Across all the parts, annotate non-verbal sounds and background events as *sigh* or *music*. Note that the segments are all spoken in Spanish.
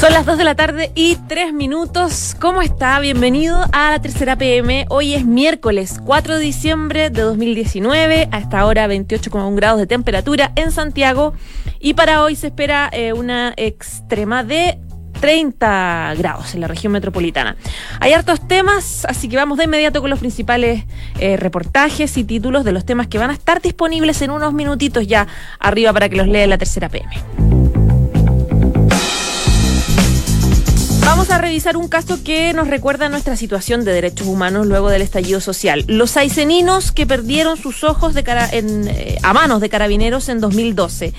Son las 2 de la tarde y 3 minutos. ¿Cómo está? Bienvenido a la tercera PM. Hoy es miércoles 4 de diciembre de 2019. A esta hora 28,1 grados de temperatura en Santiago. Y para hoy se espera eh, una extrema de 30 grados en la región metropolitana. Hay hartos temas, así que vamos de inmediato con los principales eh, reportajes y títulos de los temas que van a estar disponibles en unos minutitos ya arriba para que los lea la tercera PM. Vamos a revisar un caso que nos recuerda nuestra situación de derechos humanos luego del estallido social. Los aiceninos que perdieron sus ojos de cara eh, a manos de carabineros en 2012.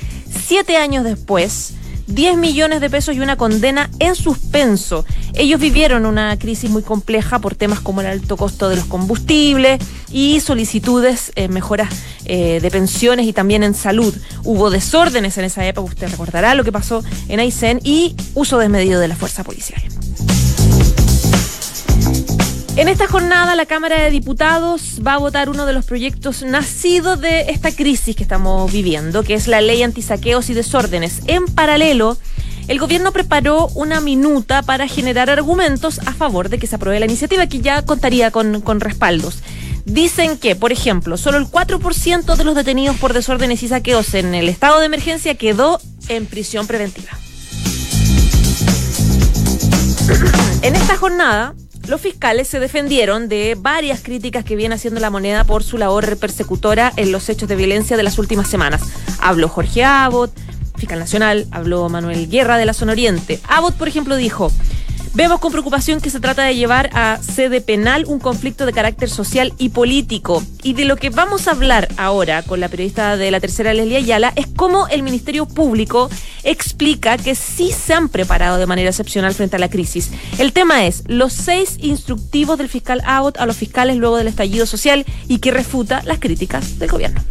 Siete años después, 10 millones de pesos y una condena en suspenso. Ellos vivieron una crisis muy compleja por temas como el alto costo de los combustibles y solicitudes, eh, mejoras eh, de pensiones y también en salud. Hubo desórdenes en esa época, usted recordará lo que pasó en Aysén y uso desmedido de la fuerza policial. En esta jornada la Cámara de Diputados va a votar uno de los proyectos nacidos de esta crisis que estamos viviendo, que es la ley antisaqueos y desórdenes. En paralelo, el gobierno preparó una minuta para generar argumentos a favor de que se apruebe la iniciativa, que ya contaría con, con respaldos. Dicen que, por ejemplo, solo el 4% de los detenidos por desórdenes y saqueos en el estado de emergencia quedó en prisión preventiva. En esta jornada, los fiscales se defendieron de varias críticas que viene haciendo la moneda por su labor persecutora en los hechos de violencia de las últimas semanas. Habló Jorge Abbott, fiscal nacional, habló Manuel Guerra de la Zona Oriente. Abbott, por ejemplo, dijo, Vemos con preocupación que se trata de llevar a sede penal un conflicto de carácter social y político. Y de lo que vamos a hablar ahora con la periodista de la tercera Leslie Ayala es cómo el Ministerio Público explica que sí se han preparado de manera excepcional frente a la crisis. El tema es los seis instructivos del fiscal Abbott a los fiscales luego del estallido social y que refuta las críticas del gobierno.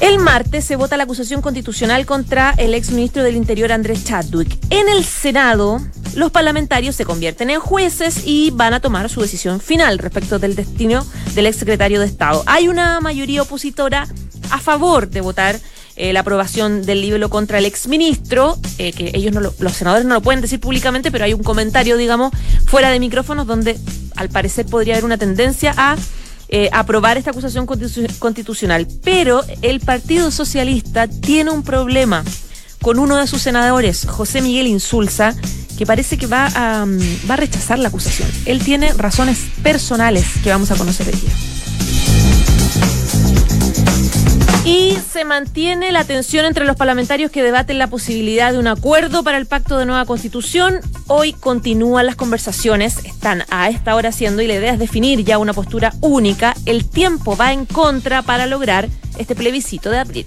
El martes se vota la acusación constitucional contra el exministro del Interior Andrés Chadwick. En el Senado, los parlamentarios se convierten en jueces y van a tomar su decisión final respecto del destino del exsecretario de Estado. Hay una mayoría opositora a favor de votar eh, la aprobación del libro contra el exministro, eh, que ellos no los senadores no lo pueden decir públicamente, pero hay un comentario, digamos, fuera de micrófonos donde al parecer podría haber una tendencia a eh, aprobar esta acusación constitucional. Pero el Partido Socialista tiene un problema con uno de sus senadores, José Miguel Insulza, que parece que va a, mm, rechazar la acusación. Él tiene razones personales que vamos a conocer hoy día. Y se mantiene la tensión entre los parlamentarios que debaten la posibilidad de un acuerdo para el pacto de nueva constitución. Hoy continúan las conversaciones, están a esta hora haciendo y la idea es definir ya una postura única. El tiempo va en contra para lograr este plebiscito de abril.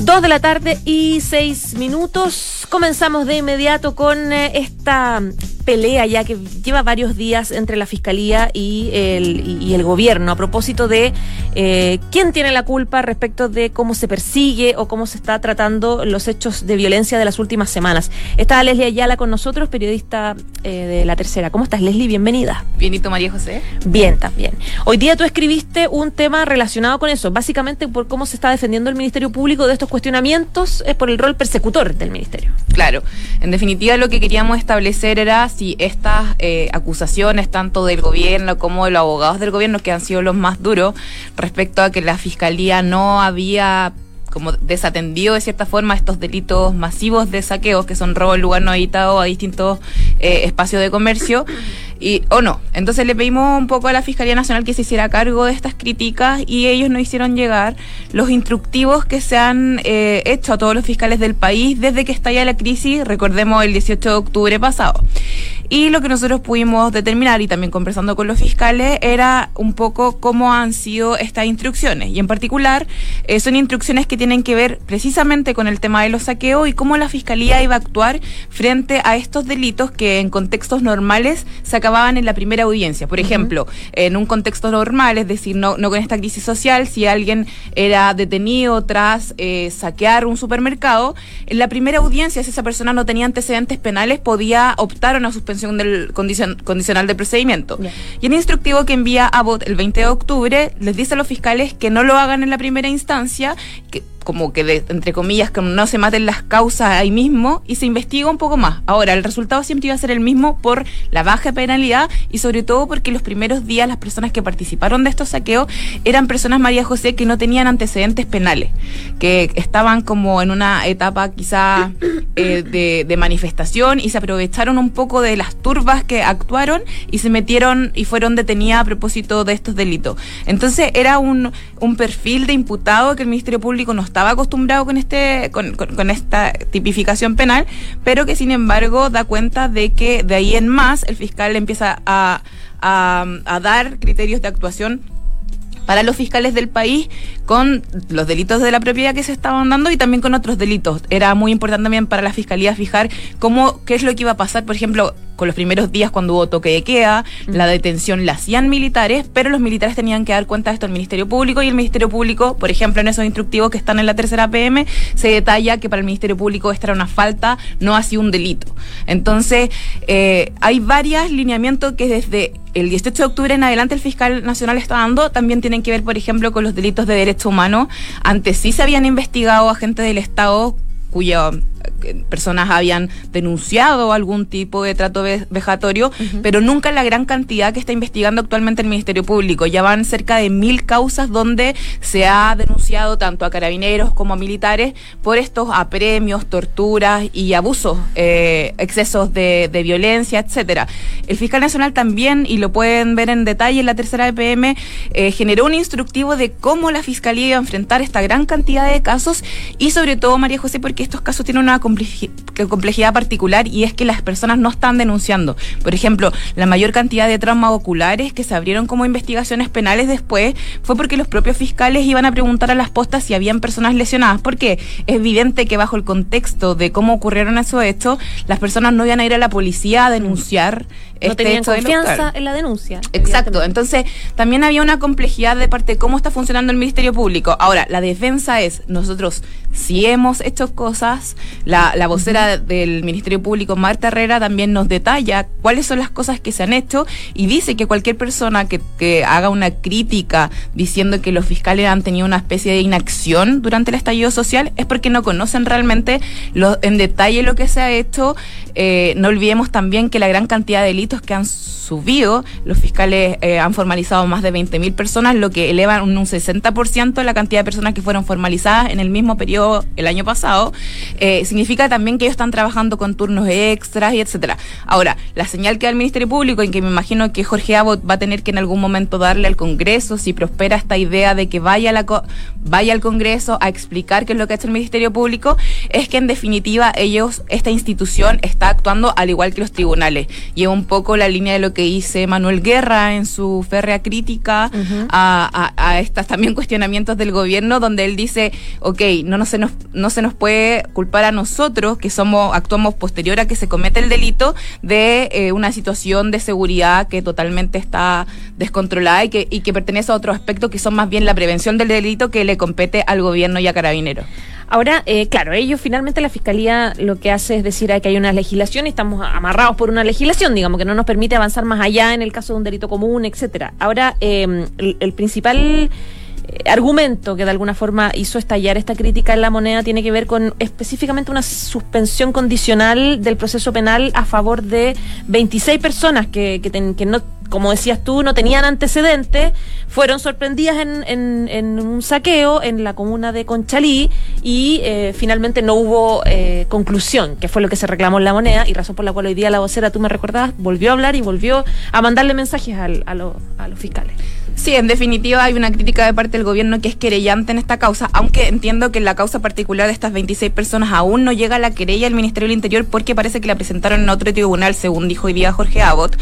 Dos de la tarde y seis minutos. Comenzamos de inmediato con eh, esta pelea ya que lleva varios días entre la fiscalía y el, y el gobierno a propósito de eh, quién tiene la culpa respecto de cómo se persigue o cómo se está tratando los hechos de violencia de las últimas semanas. Está Leslie Ayala con nosotros, periodista eh, de La Tercera. ¿Cómo estás, Leslie? Bienvenida. Bienito, María José. Bien, también. Hoy día tú escribiste un tema relacionado con eso, básicamente por cómo se está defendiendo el Ministerio Público de estos cuestionamientos, es por el rol persecutor del Ministerio. Claro. En definitiva, lo que queríamos establecer era si estas eh, acusaciones, tanto del gobierno como de los abogados del gobierno, que han sido los más duros, respecto a que la fiscalía no había como desatendido de cierta forma estos delitos masivos de saqueos que son robo en lugar no habitado a distintos eh, espacios de comercio y, o no. Entonces le pedimos un poco a la Fiscalía Nacional que se hiciera cargo de estas críticas y ellos nos hicieron llegar los instructivos que se han eh, hecho a todos los fiscales del país desde que estalla la crisis, recordemos el 18 de octubre pasado. Y lo que nosotros pudimos determinar, y también conversando con los fiscales, era un poco cómo han sido estas instrucciones. Y en particular, eh, son instrucciones que tienen que ver precisamente con el tema de los saqueos y cómo la Fiscalía iba a actuar frente a estos delitos que en contextos normales se acababan en la primera audiencia. Por ejemplo, en un contexto normal, es decir, no, no con esta crisis social, si alguien era detenido tras eh, saquear un supermercado, en la primera audiencia, si esa persona no tenía antecedentes penales, podía optar a una suspensión del condicional de procedimiento. Y el instructivo que envía a BOT el 20 de octubre les dice a los fiscales que no lo hagan en la primera instancia, que como que entre comillas que no se maten las causas ahí mismo y se investiga un poco más. Ahora, el resultado siempre iba a ser el mismo por la baja penalidad y sobre todo porque los primeros días las personas que participaron de estos saqueos eran personas, María José, que no tenían antecedentes penales, que estaban como en una etapa quizá eh, de, de manifestación y se aprovecharon un poco de las turbas que actuaron y se metieron y fueron detenidas a propósito de estos delitos. Entonces era un, un perfil de imputado que el Ministerio Público nos estaba acostumbrado con este con, esta tipificación penal, pero que sin embargo da cuenta de que de ahí en más el fiscal empieza a, a, a dar criterios de actuación para los fiscales del país con los delitos de la propiedad que se estaban dando y también con otros delitos. Era muy importante también para la fiscalía fijar cómo qué es lo que iba a pasar, por ejemplo, con los primeros días cuando hubo toque de queda, mm. la detención la hacían militares, pero los militares tenían que dar cuenta de esto al Ministerio Público y el Ministerio Público, por ejemplo, en esos instructivos que están en la tercera PM, se detalla que para el Ministerio Público esta era una falta, no ha sido un delito. Entonces, eh, hay varios lineamientos que desde el 18 de octubre en adelante el fiscal nacional está dando, también tienen que ver, por ejemplo, con los delitos de derecho humano. Antes sí se habían investigado agentes del Estado cuya personas habían denunciado algún tipo de trato vejatorio, pero nunca la gran cantidad que está investigando actualmente el Ministerio Público. Ya van cerca de mil causas donde se ha denunciado tanto a carabineros como a militares por estos apremios, torturas y abusos, eh, excesos de, violencia, etcétera. El fiscal nacional también, y lo pueden ver en detalle en la tercera EPM, eh, generó un instructivo de cómo la fiscalía iba a enfrentar esta gran cantidad de casos y sobre todo, María José, porque estos casos tienen una complejidad particular y es que las personas no están denunciando. Por ejemplo, la mayor cantidad de traumas oculares que se abrieron como investigaciones penales después fue porque los propios fiscales iban a preguntar a las postas si habían personas lesionadas, porque es evidente que bajo el contexto de cómo ocurrieron esos hechos, las personas no iban a ir a la policía a denunciar no este tenían confianza en la denuncia. Exacto. Entonces, también había una complejidad de parte de cómo está funcionando el Ministerio Público. Ahora, la defensa es, nosotros si hemos hecho cosas, la, la vocera del Ministerio Público, Marta Herrera, también nos detalla cuáles son las cosas que se han hecho y dice que cualquier persona que, que haga una crítica diciendo que los fiscales han tenido una especie de inacción durante el estallido social es porque no conocen realmente lo, en detalle lo que se ha hecho. Eh, no olvidemos también que la gran cantidad de delitos que han subido, los fiscales eh, han formalizado más de 20.000 personas, lo que eleva un, un 60% la cantidad de personas que fueron formalizadas en el mismo periodo el año pasado. Eh, significa también que ellos están trabajando con turnos extras y etcétera. Ahora, la señal que da el Ministerio Público, en que me imagino que Jorge Abbott va a tener que en algún momento darle al Congreso, si prospera esta idea de que vaya, la vaya al Congreso a explicar qué es lo que ha hecho el Ministerio Público, es que en definitiva ellos, esta institución está actuando al igual que los tribunales. Y es un poco la línea de lo que dice Manuel Guerra en su férrea crítica a, a, estos también *laughs* cuestionamientos del gobierno, donde él dice, ok, no, no, se nos, no se nos puede culpar a nosotros, que somos actuamos posterior a que se comete el delito, de eh, una situación de seguridad que totalmente está descontrolada y que, y que pertenece a otro aspecto que son más bien la prevención del delito que le compete al gobierno y a carabineros. Ahora, eh, claro, ellos finalmente la fiscalía lo que hace es decir que hay una legislación y estamos amarrados por una legislación, digamos, que no nos permite avanzar más allá en el caso de un delito común, etcétera. Ahora, em, el, principal argumento que de alguna forma hizo estallar esta crítica en la moneda tiene que ver con específicamente una suspensión condicional del proceso penal a favor de 26 personas que, que, que no como decías tú, no tenían antecedentes, fueron sorprendidas en, en, un saqueo en la comuna de Conchalí y eh, finalmente no hubo eh, conclusión, que fue lo que se reclamó en la moneda y razón por la cual hoy día la vocera, tú me recordabas, volvió a hablar y volvió a mandarle mensajes a, a los fiscales. Sí, en definitiva hay una crítica de parte del gobierno que es querellante en esta causa, aunque entiendo que la causa particular de estas 26 personas aún no llega a la querella del Ministerio del Interior porque parece que la presentaron en otro tribunal, según dijo hoy día Jorge Abbott.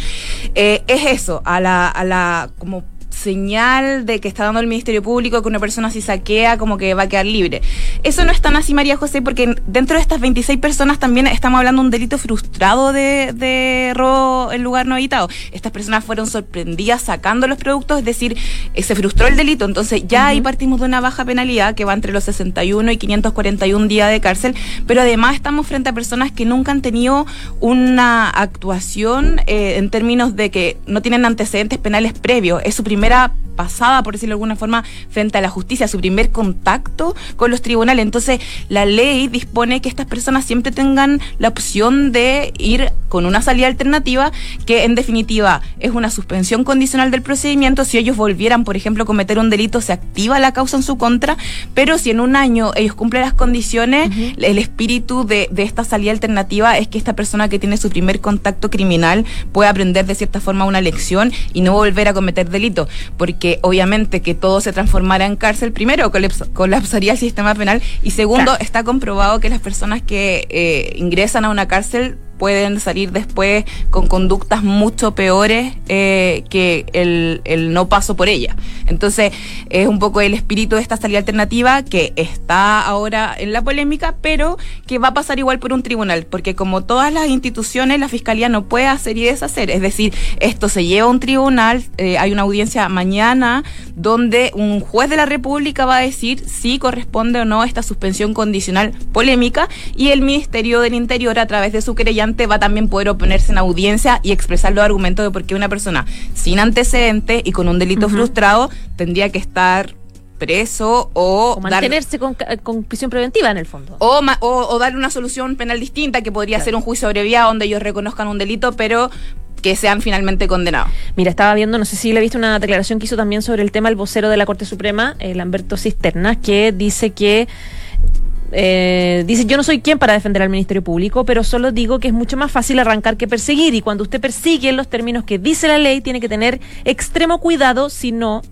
Eh, es eso, a la, a la como señal de que está dando el Ministerio Público que una persona si saquea como que va a quedar libre. Eso no es tan así, María José, porque dentro de estas 26 personas también estamos hablando de un delito frustrado de, de robo en lugar no habitado. Estas personas fueron sorprendidas sacando los productos, es decir, eh, se frustró el delito. Entonces ya ahí partimos de una baja penalidad que va entre los 61 y 541 días de cárcel, pero además estamos frente a personas que nunca han tenido una actuación eh, en términos de que no tienen antecedentes penales previos. Es su primer primera pasada, por decirlo de alguna forma, frente a la justicia, su primer contacto con los tribunales. Entonces, la ley dispone que estas personas siempre tengan la opción de ir con una salida alternativa, que en definitiva es una suspensión condicional del procedimiento. Si ellos volvieran, por ejemplo, a cometer un delito, se activa la causa en su contra, pero si en un año ellos cumplen las condiciones, el espíritu de, de esta salida alternativa es que esta persona que tiene su primer contacto criminal pueda aprender de cierta forma una lección y no volver a cometer delito porque obviamente que todo se transformara en cárcel, primero colapsaría el sistema penal y segundo está comprobado que las personas que eh, ingresan a una cárcel pueden salir después con conductas mucho peores eh, que el, el, no paso por ella. Entonces, es un poco el espíritu de esta salida alternativa que está ahora en la polémica, pero que va a pasar igual por un tribunal, porque como todas las instituciones, la Fiscalía no puede hacer y deshacer. Es decir, esto se lleva a un tribunal, eh, hay una audiencia mañana donde un juez de la República va a decir si corresponde o no esta suspensión condicional polémica y el Ministerio del Interior, a través de su va a también poder oponerse en audiencia y expresar los argumentos de por qué una persona sin antecedentes y con un delito frustrado tendría que estar preso o, mantenerse con, prisión preventiva en el fondo. O, o, darle una solución penal distinta que podría ser un juicio abreviado donde ellos reconozcan un delito, pero que sean finalmente condenados. Mira, estaba viendo, no sé si le viste una declaración que hizo también sobre el tema el vocero de la Corte Suprema, el Lamberto Cisternas, que dice que eh, dice, yo no soy quien para defender al Ministerio Público, pero solo digo que es mucho más fácil arrancar que perseguir y cuando usted persigue en los términos que dice la ley, tiene que tener extremo cuidado si no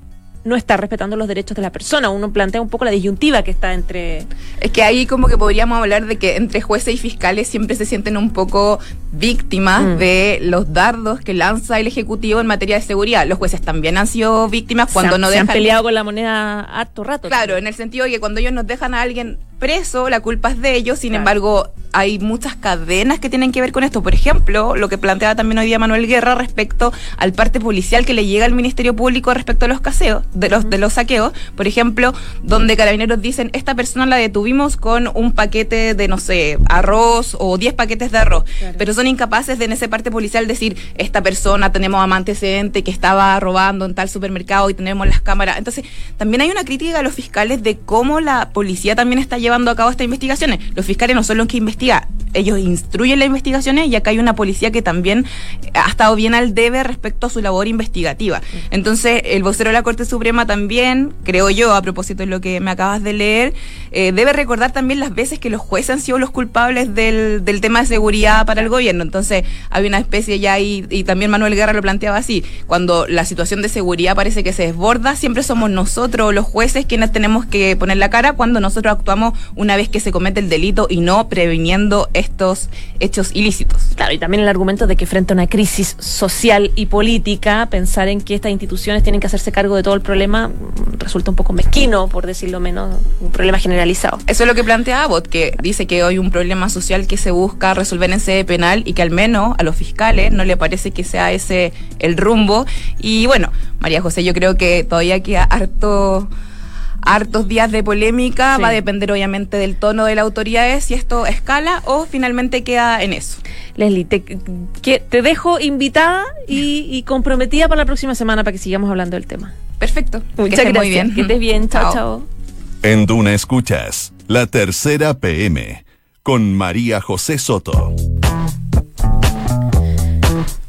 no está respetando los derechos de la persona. Uno plantea un poco la disyuntiva que está entre... Es que ahí como que podríamos hablar de que entre jueces y fiscales siempre se sienten un poco víctimas mm. de los dardos que lanza el Ejecutivo en materia de seguridad. Los jueces también han sido víctimas cuando no dejan... Se han peleado con la moneda harto rato. Claro, en el sentido de que cuando ellos nos dejan a alguien preso, la culpa es de ellos, sin embargo, hay muchas cadenas que tienen que ver con esto. Por ejemplo, lo que planteaba también hoy día Manuel Guerra respecto al parte policial que le llega al Ministerio Público respecto a los caseos, de los, de los saqueos. Por ejemplo, donde carabineros dicen, esta persona la detuvimos con un paquete de, no sé, arroz o 10 paquetes de arroz. Pero son incapaces de en ese parte policial decir, esta persona tenemos antecedente que estaba robando en tal supermercado y tenemos las cámaras. Entonces, también hay una crítica a los fiscales de cómo la policía también está llevando a cabo estas investigaciones. Los fiscales no son los que investigan, ellos instruyen las investigaciones y acá hay una policía que también ha estado bien al debe respecto a su labor investigativa. Entonces, el vocero de la Corte Suprema también, creo yo, a propósito de lo que me acabas de leer, eh, debe recordar también las veces que los jueces han sido los culpables del, del tema de seguridad para el gobierno. Entonces, hay una especie ya, y, y también Manuel Guerra lo planteaba así, cuando la situación de seguridad parece que se desborda, siempre somos nosotros, los jueces, quienes tenemos que poner la cara cuando nosotros actuamos una vez que se comete el delito y no previniendo estos hechos ilícitos. Claro, y también el argumento de que frente a una crisis social y política, pensar en que estas instituciones tienen que hacerse cargo de todo el problema mm, resulta un poco mezquino, por decirlo menos, un problema generalizado. Eso es lo que plantea Abbott, que dice que hoy un problema social que se busca resolver en sede penal y que al menos a los fiscales no le parece que sea ese el rumbo. Y bueno, María José, yo creo que todavía queda harto hartos días de polémica, va a depender obviamente del tono de la autoridad, si esto escala o finalmente queda en eso. Leslie, te, que, te dejo invitada y, y comprometida para la próxima semana para que sigamos hablando del tema. Perfecto. Muchas gracias. Muy bien. Que estés bien. *laughs* Chao, chao. En Duna Escuchas, la tercera PM, con María José Soto.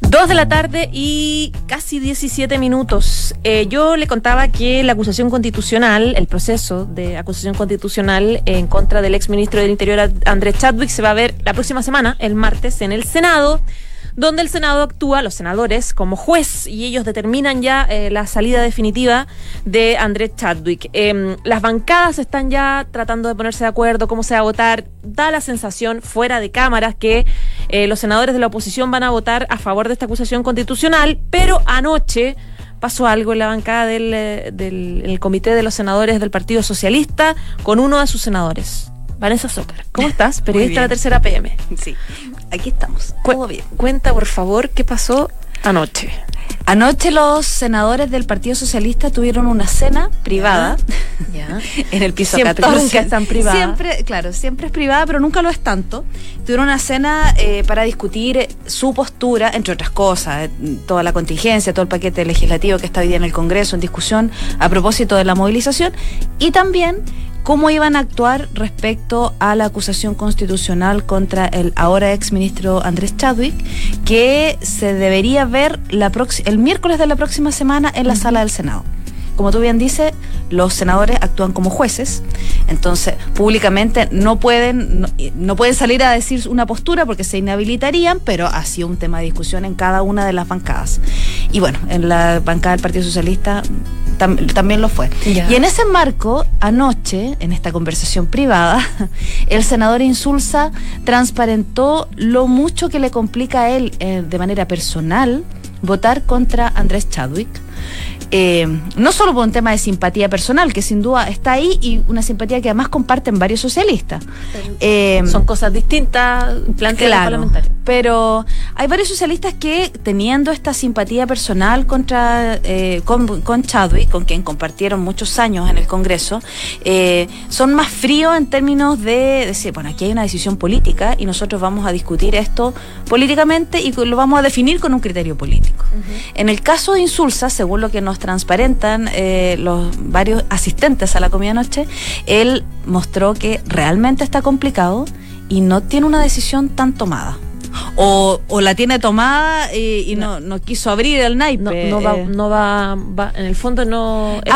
Dos de la tarde y casi 17 minutos. Eh, yo le contaba que la acusación constitucional, el proceso de acusación constitucional en contra del exministro del Interior Andrés Chadwick se va a ver la próxima semana, el martes, en el Senado donde el Senado actúa, los senadores, como juez y ellos determinan ya eh, la salida definitiva de Andrés Chadwick. Em, las bancadas están ya tratando de ponerse de acuerdo cómo se va a votar. Da la sensación fuera de cámaras que eh, los senadores de la oposición van a votar a favor de esta acusación constitucional, pero anoche pasó algo en la bancada del, eh, del comité de los senadores del Partido Socialista con uno de sus senadores. Vanessa Zócar, ¿cómo estás? *laughs* Periodista de la tercera PM. Sí, aquí estamos. Todo bien. Cuenta, por favor, qué pasó anoche. Anoche los senadores del Partido Socialista tuvieron una cena privada *laughs* en el piso siempre, 14. Nunca es tan privada. Siempre, claro, siempre es privada, pero nunca lo es tanto. Tuvieron una cena eh, para discutir su postura, entre otras cosas, eh, toda la contingencia, todo el paquete legislativo que está hoy día en el Congreso en discusión a propósito de la movilización y también cómo iban a actuar respecto a la acusación constitucional contra el ahora ex ministro Andrés Chadwick, que se debería ver la el miércoles de la próxima semana en la sala del Senado. Como tú bien dices, los senadores actúan como jueces, entonces públicamente no pueden, no, pueden salir a decir una postura porque se inhabilitarían, pero ha sido un tema de discusión en cada una de las bancadas. Y bueno, en la bancada del Partido Socialista también lo fue. Y en ese marco, anoche, en esta conversación privada, *laughs* el senador Insulza transparentó lo mucho que le complica a él eh, de manera personal votar contra Andrés Chadwick eh, no solo por un tema de simpatía personal, que sin duda está ahí, y una simpatía que además comparten varios socialistas. Eh, Son cosas distintas, planteadas claro, Pero hay varios socialistas que, teniendo esta simpatía personal contra eh, con, con, Chadwick, con quien compartieron muchos años en el Congreso, son más fríos en términos de decir, bueno, aquí hay una decisión política y nosotros vamos a discutir esto políticamente y lo vamos a definir con un criterio político. En el caso de Insulsa, según lo que nos transparentan eh, los varios asistentes a la comida noche, él mostró que realmente está complicado y no tiene una decisión tan tomada. O, la tiene tomada y, no, no, quiso abrir el naipe. No, va, no va, en el fondo no es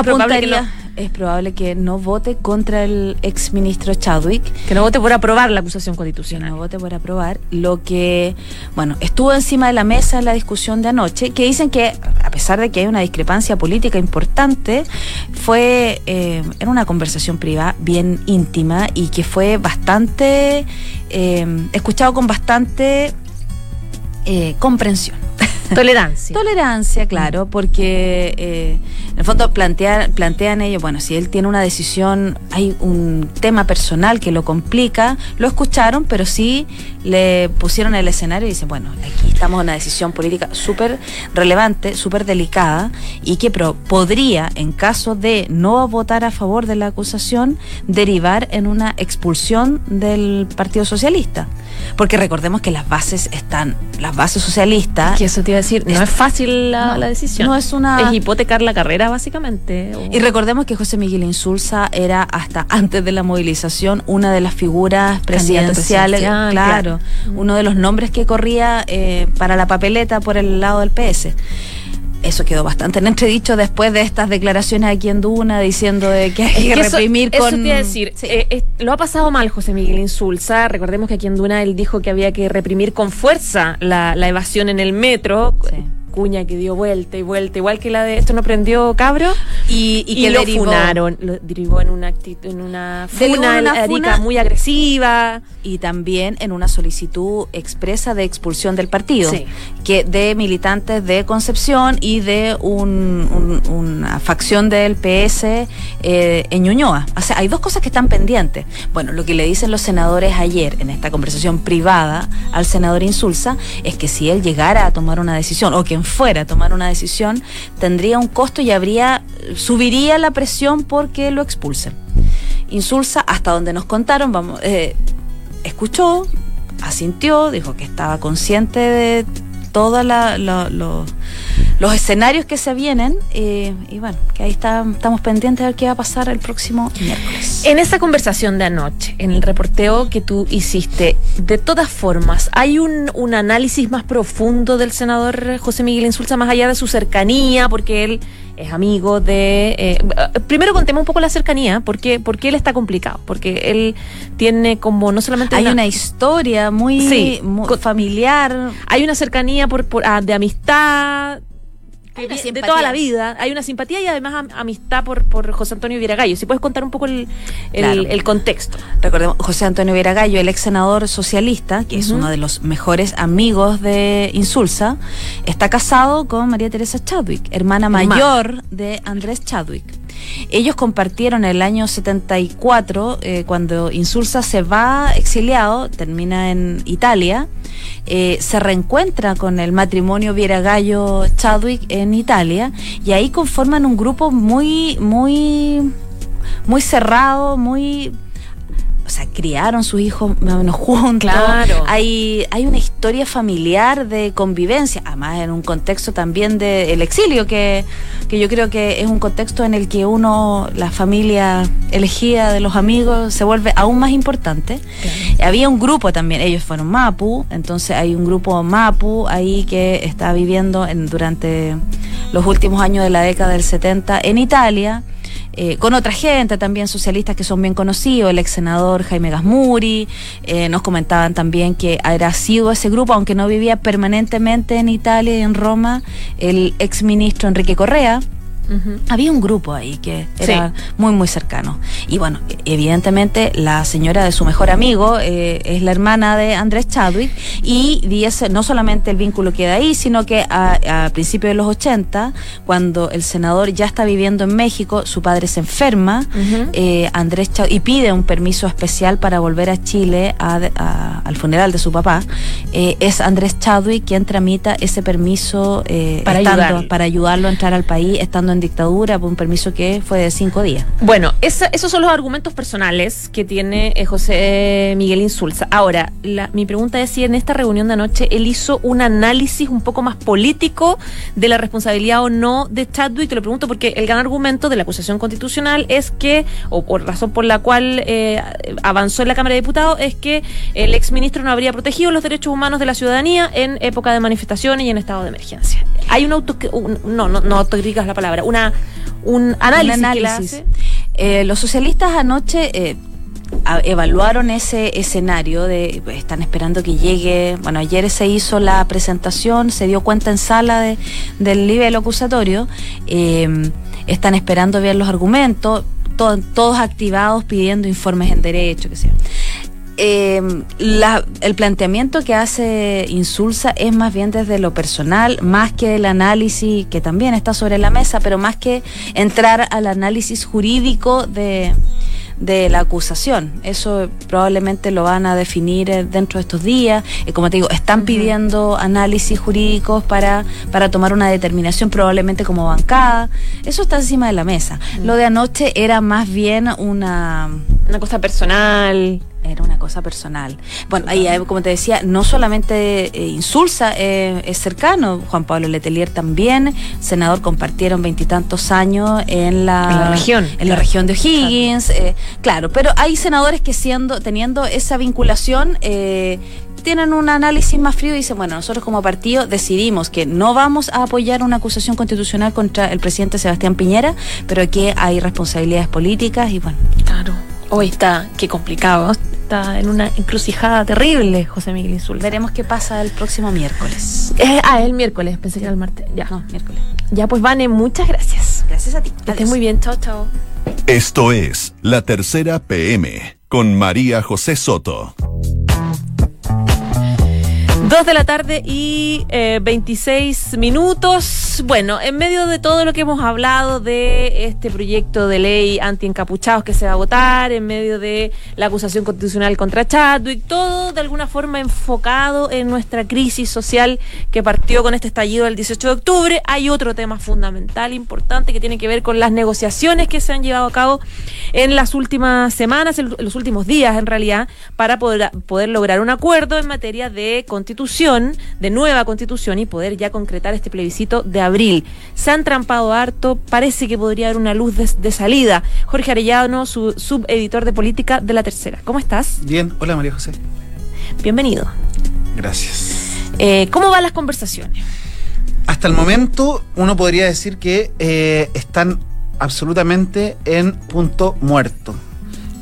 es probable que no vote contra el ex ministro Chadwick. Que no vote por aprobar la acusación constitucional. Que no vote por aprobar. Lo que, bueno, estuvo encima de la mesa en la discusión de anoche, que dicen que, a pesar de que hay una discrepancia política importante, fue eh, en una conversación privada bien íntima y que fue bastante, eh, escuchado con bastante eh, comprensión. *laughs* Tolerancia. Tolerancia, claro, porque eh, en el fondo plantean, plantean ellos, bueno, si él tiene una decisión, hay un tema personal que lo complica, lo escucharon, pero sí le pusieron el escenario y dicen, bueno, aquí estamos en una decisión política súper relevante, súper delicada, y que podría, en caso de no votar a favor de la acusación, derivar en una expulsión del Partido Socialista. Porque recordemos que las bases están, las bases socialistas. Que eso te iba a decir, no es fácil la, decisión. No es una. Es hipotecar la carrera, básicamente. Y recordemos que José Miguel Insulza era hasta antes de la movilización una de las figuras presidenciales. Claro, uno de los nombres que corría eh, para la papeleta por el lado del PS eso quedó bastante en entredicho después de estas declaraciones aquí en Duna diciendo de que hay que, reprimir con. Eso te decir, eh, lo ha pasado mal José Miguel Insulza. Recordemos que aquí en Duna él dijo que había que reprimir con fuerza la, la evasión en el metro. Sí cuña que dio vuelta y vuelta, igual que la de esto no prendió cabro, y, que lo funaron, lo derivó en una actitud, en una funa, muy agresiva. Y también en una solicitud expresa de expulsión del partido, que de militantes de Concepción y de una facción del PS eh, en Ñuñoa. O sea, hay dos cosas que están pendientes. Bueno, lo que le dicen los senadores ayer en esta conversación privada al senador Insulza es que si él llegara a tomar una decisión, o que fuera a tomar una decisión, tendría un costo y habría, subiría la presión porque lo expulsen. Insulsa, hasta donde nos contaron, vamos, eh, escuchó, asintió, dijo que estaba consciente de todos los los escenarios que se vienen. eh, y bueno, que ahí está, estamos pendientes de ver qué va a pasar el próximo miércoles. En esa conversación de anoche, en el reporteo que tú hiciste, de todas formas, ¿hay un, un análisis más profundo del senador José Miguel Insulza, más allá de su cercanía, porque él es amigo de... eh, primero contemos un poco la cercanía, porque, porque él está complicado, porque él tiene como no solamente... Hay una historia muy, Sí, muy con- familiar. hay una cercanía por, por- ah, de amistad De toda la vida. Hay una simpatía y además am- amistad por, por José Antonio Viragallo. Si puedes contar un poco el, el, Claro. el contexto. Recordemos, José Antonio Viragallo, el ex senador socialista, que es uno de los mejores amigos de Insulza, está casado con María Teresa Chadwick, Hermana. mayor de Andrés Chadwick. Ellos compartieron el año 74, eh, cuando Insulza se va exiliado, termina en Italia, eh, se reencuentra con el matrimonio Viragallo Chadwick en Italia y ahí conforman un grupo muy, muy, muy cerrado, muy sea, criaron sus hijos más o menos juntos. Claro. Hay, hay una historia familiar de convivencia, además en un contexto también del exilio, que, que yo creo que es un contexto en el que uno, la familia elegida de los amigos, se vuelve aún más importante. Había un grupo también, ellos fueron Mapu, entonces hay un grupo Mapu ahí que está viviendo en, durante los últimos años de la década del 70 en Italia eh, con otra gente también socialistas que son bien conocidos, el ex senador Jaime Gasmuri, eh, nos comentaban también que era sido ese grupo, aunque no vivía permanentemente en Italia y en Roma, el ex ministro Enrique Correa. Había un grupo ahí que era muy, muy cercano. Y bueno, evidentemente la señora de su mejor amigo eh, es la hermana de Andrés Chadwick y dice, no solamente el vínculo queda ahí, sino que a, a principios de los 80, cuando el senador ya está viviendo en México, su padre se enferma, eh, Andrés Chadwick, y pide un permiso especial para volver a Chile a- a- al funeral de su papá. Eh, es Andrés Chadwick quien tramita ese permiso Para estando- ayudarlo. para ayudarlo a entrar al país estando en dictadura por un permiso que fue de cinco días. Bueno, esos son los argumentos personales que tiene eh, José Miguel Insulza. Ahora, mi pregunta es si en esta reunión de anoche él hizo un análisis un poco más político de la responsabilidad o no de Chadwick. Te lo pregunto porque el gran argumento de la acusación constitucional es que, o por razón por la cual eh, avanzó en la Cámara de Diputados, es que el exministro no habría protegido los derechos humanos de la ciudadanía en época de manifestaciones y en estado de emergencia. Hay una auto... un- no, no, no autocrítica es la palabra. Una, un análisis, Un. Eh, los socialistas anoche eh, evaluaron ese escenario de pues, están esperando que llegue. Bueno, ayer se hizo la presentación, se dio cuenta en sala de- del nivel acusatorio. eh, están esperando ver los argumentos, to- todos activados pidiendo informes en derecho, que sea. Eh, la- el planteamiento que hace Insulza es más bien desde lo personal, más que el análisis que también está sobre la mesa, pero más que entrar al análisis jurídico de, de la acusación. Eso probablemente lo van a definir eh, dentro de estos días. Eh, como te digo, están pidiendo análisis jurídicos para, para tomar una determinación, probablemente como bancada. Eso está encima de la mesa. Lo de anoche era más bien una Una cosa personal. era una cosa personal. Bueno, ahí, ahí, como te decía, no solamente eh, Insulza eh, es cercano, Juan Pablo Letelier también, senador, compartieron veintitantos años en la, En la región, en la región de O'Higgins, eh, claro, pero hay senadores que siendo, teniendo esa vinculación, eh, tienen un análisis más frío y dicen, bueno, nosotros como partido decidimos que no vamos a apoyar una acusación constitucional contra el presidente Sebastián Piñera, pero que hay responsabilidades políticas y bueno, Claro. Hoy está, qué complicado. Está en una encrucijada terrible, José Miguel Insulza. veremos qué pasa el próximo miércoles. Eh, ah, el miércoles, pensé que era el martes. Ya. No, miércoles. Ya, pues, Vane, muchas gracias. Gracias a ti. Que estés muy bien. Chao, chao. Esto es La Tercera PM con María José Soto. Dos de la tarde y eh, 26 minutos. Bueno, en medio de todo lo que hemos hablado de este proyecto de ley anti-encapuchados que se va a votar, en medio de la acusación constitucional contra Chadwick, todo de alguna forma enfocado en nuestra crisis social que partió con este estallido del 18 de octubre, hay otro tema fundamental, importante, que tiene que ver con las negociaciones que se han llevado a cabo en las últimas semanas, en los últimos días en realidad, para poder, poder lograr un acuerdo en materia de constitución constitución, de nueva constitución y poder ya concretar este plebiscito de abril. Se han trampado harto, parece que podría haber una luz de, salida. Jorge Arellano, su subeditor de política de la tercera. ¿Cómo estás? Bien, hola María José. Bienvenido. Gracias. Eh, ¿Cómo van las conversaciones? Hasta el momento uno podría decir que eh, están absolutamente en punto muerto.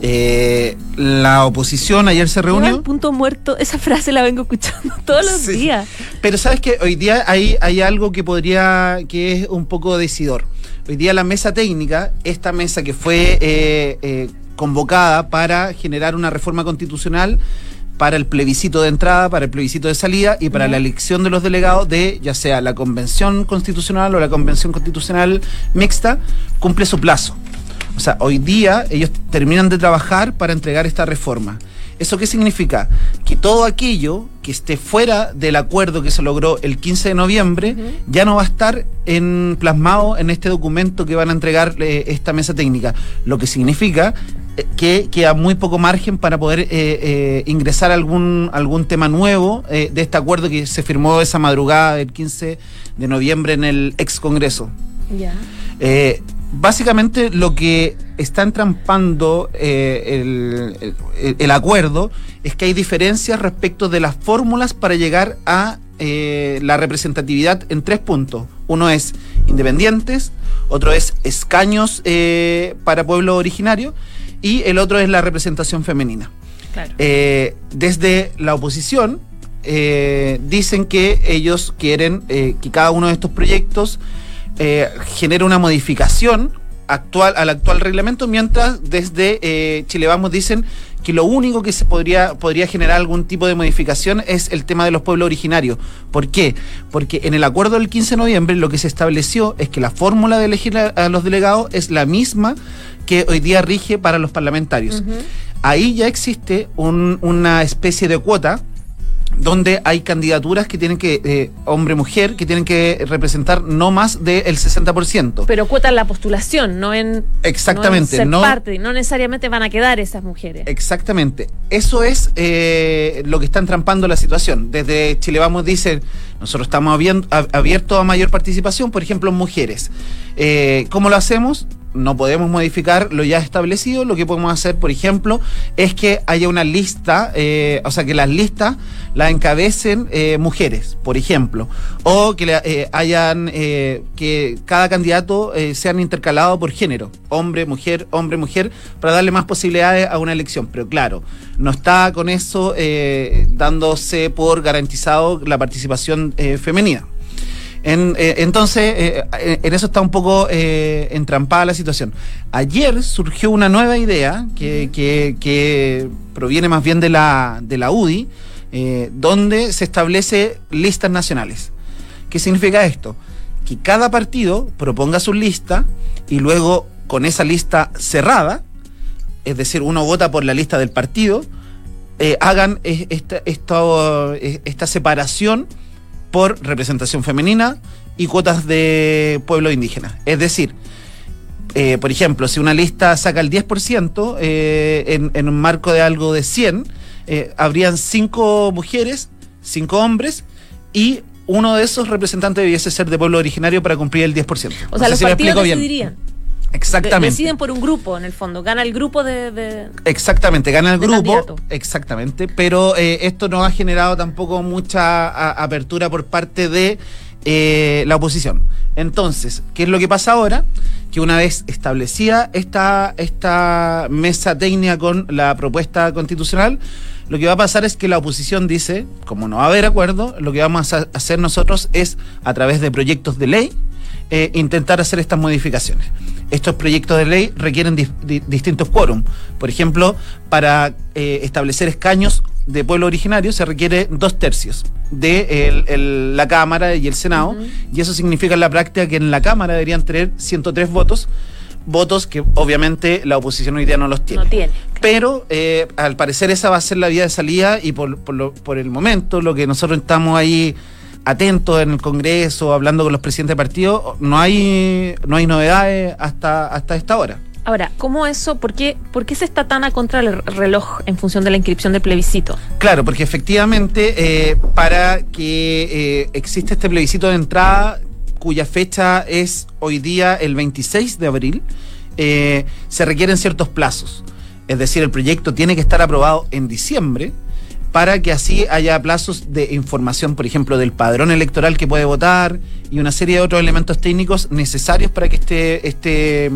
Eh, la oposición ayer se reunió. punto muerto, esa frase la vengo escuchando *laughs* todos los días. Pero sabes que hoy día hay, hay algo que podría, que es un poco decidor. Hoy día la mesa técnica, esta mesa que fue eh, eh, convocada para generar una reforma constitucional, para el plebiscito de entrada, para el plebiscito de salida y para la elección de los delegados de ya sea la convención constitucional o la convención constitucional mixta, cumple su plazo. O sea, hoy día ellos terminan de trabajar para entregar esta reforma. ¿Eso qué significa? Que todo aquello que esté fuera del acuerdo que se logró el 15 de noviembre ya no va a estar en, plasmado en este documento que van a entregar eh, esta mesa técnica. Lo que significa eh, que queda muy poco margen para poder eh, ingresar algún, algún tema nuevo de este acuerdo que se firmó esa madrugada del 15 de noviembre en el ex Congreso. Ya básicamente lo que está entrampando eh, el, acuerdo es que hay diferencias respecto de las fórmulas para llegar a eh, la representatividad en tres puntos. Uno es independientes, otro es escaños eh, para pueblo originario y el otro es la representación femenina. desde la oposición dicen que ellos quieren que cada uno de estos proyectos eh, genera una modificación actual al actual reglamento, mientras desde eh, Chile Vamos dicen que lo único que se podría, podría generar algún tipo de modificación es el tema de los pueblos originarios. ¿Por qué? Porque en el acuerdo del 15 de noviembre lo que se estableció es que la fórmula de elegir a, los delegados es la misma que hoy día rige para los parlamentarios. Ahí ya existe una especie de cuota donde hay candidaturas que tienen que, eh, hombre-mujer, que tienen que representar no más del 60%. Pero cuota en la postulación, no en, Exactamente, no, parte, no necesariamente van a quedar esas mujeres. Exactamente. Eso es eh, lo que está entrampando la situación. Desde Chile Vamos dice, nosotros estamos abiertos a mayor participación, por ejemplo, en mujeres. Eh, ¿Cómo lo hacemos? No podemos modificar lo ya establecido. Lo que podemos hacer, por ejemplo, es que haya una lista, eh, o sea, que las listas las encabecen eh, mujeres, por ejemplo, o que eh, hayan que cada candidato sean intercalados por género, hombre, mujer, hombre, mujer, para darle más posibilidades a una elección. Pero claro, no está con eso dándose por garantizado la participación femenina. Eh, entonces, eh, eh, en eso está un poco entrampada la situación. Ayer surgió una nueva idea que, proviene más bien de la, de la UDI, donde se establece listas nacionales. ¿Qué significa esto? Que cada partido proponga su lista y luego con esa lista cerrada, es decir, uno vota por la lista del partido, hagan esta, esta separación por representación femenina y cuotas de pueblo indígena. Es decir, eh, por ejemplo, si una lista saca el 10% eh, en, un marco de algo de 100, eh, habrían 5 mujeres, 5 hombres y uno de esos representantes debiese ser de pueblo originario para cumplir el 10%. O sea, los partidos decidirían. Exactamente. deciden por un grupo, en el fondo. Gana el grupo de. exactamente, gana el grupo. Exactamente. Pero eh, esto no ha generado tampoco mucha apertura por parte de eh, la oposición. Entonces, ¿qué es lo que pasa ahora? Que una vez establecida esta, esta mesa técnica con la propuesta constitucional, lo que va a pasar es que la oposición dice, como no va a haber acuerdo, lo que vamos a hacer nosotros es, a través de proyectos de ley, eh, intentar hacer estas modificaciones. Estos proyectos de ley requieren distintos quórum. Por ejemplo, para eh, establecer escaños de pueblo originario se requiere dos tercios de la Cámara y el Senado, y eso significa en la práctica que en la Cámara deberían tener 103 votos votos que obviamente la oposición hoy día no los tiene. No tiene. Pero eh, al parecer esa va a ser la vía de salida y por, por, por el momento lo que nosotros estamos ahí atentos en el Congreso, hablando con los presidentes de partido, no hay, no hay novedades hasta, hasta esta hora. Ahora, ¿cómo eso? ¿Por qué, por qué se está tan a contra el reloj en función de la inscripción del plebiscito? Claro, porque efectivamente eh, para que eh, exista este plebiscito de entrada, cuya fecha es hoy día el 26 de abril, eh, se requieren ciertos plazos. Es decir, el proyecto tiene que estar aprobado en diciembre para que así haya plazos de información, por ejemplo, del padrón electoral que puede votar y una serie de otros elementos técnicos necesarios para que este, este, Es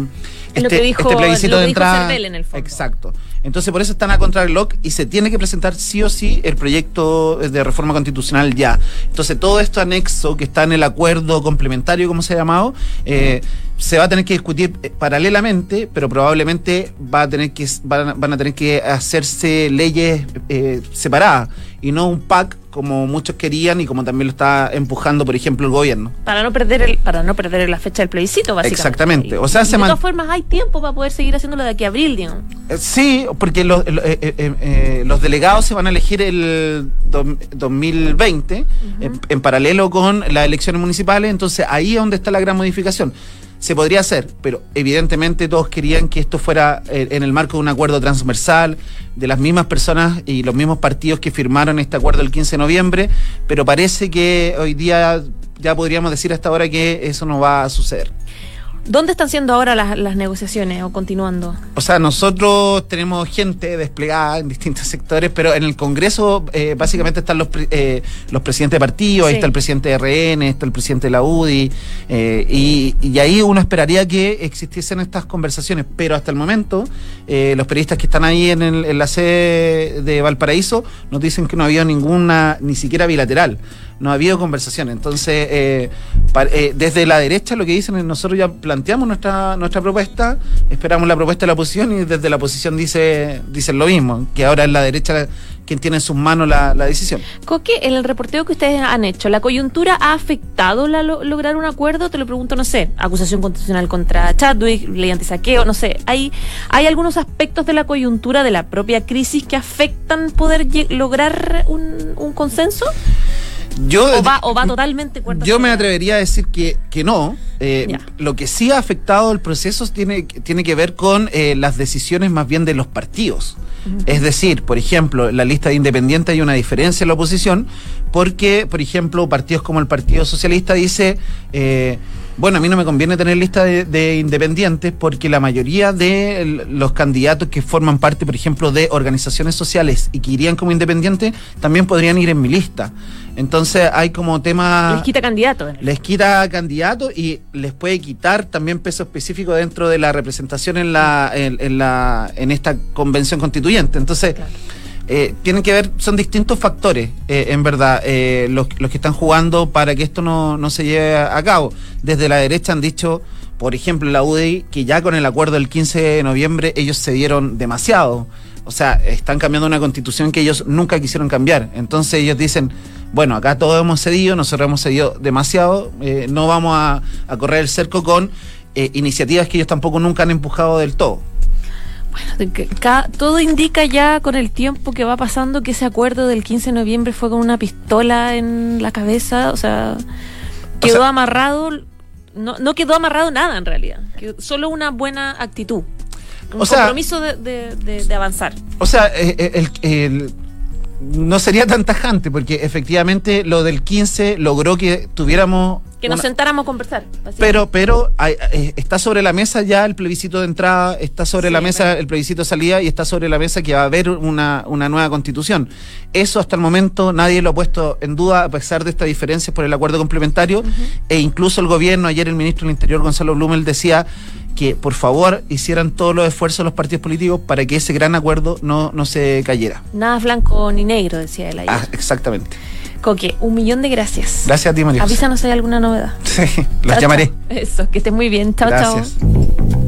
este, que dijo- este plebiscito de entrada. Cervel en el fondo. Exacto. Entonces, por eso están a contra el LOC y se tiene que presentar sí o sí el proyecto de reforma constitucional ya. Entonces, todo esto anexo que está en el acuerdo complementario, como se ha llamado, eh, se va a tener que discutir eh, paralelamente, pero probablemente va a tener que, van, a- van a tener que hacerse leyes eh, separadas y no un pack como muchos querían y como también lo está empujando, por ejemplo, el gobierno. Para no perder el, para no perder la fecha del plebiscito, básicamente. Exactamente. O sea, y se de man- todas formas hay tiempo para poder seguir haciéndolo de aquí a abril, digamos. Eh, Sí, porque los, eh, eh, eh, los delegados se van a elegir el do- 2020 en, en paralelo con las elecciones municipales, entonces ahí es donde está la gran modificación. Se podría hacer, pero evidentemente todos querían que esto fuera eh, en el marco de un acuerdo transversal de las mismas personas y los mismos partidos que firmaron este acuerdo el 15 de noviembre, pero parece que hoy día ya podríamos decir hasta ahora que eso no va a suceder. ¿Dónde están siendo ahora las, las negociaciones o continuando? O sea, nosotros tenemos gente desplegada en distintos *laughs* sectores, pero en el Congreso eh, básicamente están los, eh, los presidentes de partidos, ahí está el presidente de RN, está el presidente de la UDI, eh, y, y ahí uno esperaría que existiesen estas conversaciones, pero hasta el momento eh, los periodistas que están ahí en, el- en la sede de Valparaíso nos dicen que no ha habido ninguna, ni siquiera bilateral, no ha habido conversación. Entonces, eh, pa- eh, desde la derecha lo que dicen es nosotros ya planteamos nuestra, nuestra propuesta, esperamos la propuesta de la oposición y desde la oposición dice, dicen lo mismo, que ahora es la derecha quien tiene en sus manos la, la decisión. Coque, en el reporteo que ustedes han hecho, ¿la coyuntura ha afectado la, lo- lograr un acuerdo? Te lo pregunto, no sé, acusación constitucional contra Chadwick, ley antisaqueo, no sé. ¿Hay, ¿Hay algunos aspectos de la coyuntura de la propia crisis que afectan poder lograr un consenso? Yo, ¿O va, o va totalmente cuerda Yo me atrevería a decir que, que no. Eh. Lo que sí ha afectado el proceso tiene, tiene que ver con eh, las decisiones más bien de los partidos. Es decir, por ejemplo, en la lista de independientes hay una diferencia en la oposición porque, por ejemplo, partidos como el Partido Socialista dice, eh, bueno, a mí no me conviene tener lista de, de independientes porque la mayoría de los candidatos que forman parte, por ejemplo, de organizaciones sociales y que irían como independientes, también podrían ir en mi lista. Entonces hay como temas Les quita candidato. en el- les quita candidatos y les puede quitar también peso específico dentro de la representación en la en, en la en esta convención constituyente entonces eh, tienen que ver son distintos factores eh, en verdad eh, los, que están jugando para que esto no, no se lleve a cabo desde la derecha han dicho por ejemplo la UDI que ya con el acuerdo del 15 de noviembre ellos se dieron demasiado o sea, están cambiando una constitución que ellos nunca quisieron cambiar. Entonces ellos dicen, bueno, acá todos hemos cedido, nosotros hemos cedido demasiado, eh, no vamos a, correr el cerco con iniciativas que ellos tampoco nunca han empujado del todo. Que ca- todo indica ya con el tiempo que va pasando que ese acuerdo del 15 de noviembre fue con una pistola en la cabeza, o sea, quedó sea- amarrado, no, no quedó amarrado nada en realidad, quedó solo una buena actitud, un O sea- compromiso de, de- de- de avanzar. O sea, eh, eh, el, el- no sería tan tajante, porque efectivamente lo del 15 logró que tuviéramos... Que nos una- sentáramos a conversar. Pero, pero hay- eh, está sobre la mesa ya el plebiscito de entrada, está sobre Sí, la mesa el plebiscito de salida y está sobre la mesa que va a haber una, una nueva constitución. Eso hasta el momento nadie lo ha puesto en duda a pesar de estas diferencias por el acuerdo complementario e incluso el gobierno, ayer el ministro del Interior Gonzalo Blumel decía que por favor hicieran todos los esfuerzos los partidos políticos para que ese gran acuerdo no, no se cayera. Nada blanco ni negro, decía él ayer. Ah, exactamente. Coque, un millón de gracias. Gracias a ti, María. Avísanos si hay alguna novedad. Sí, los Chao, llamaré. chao. Eso, que estés muy bien. Chao, chao.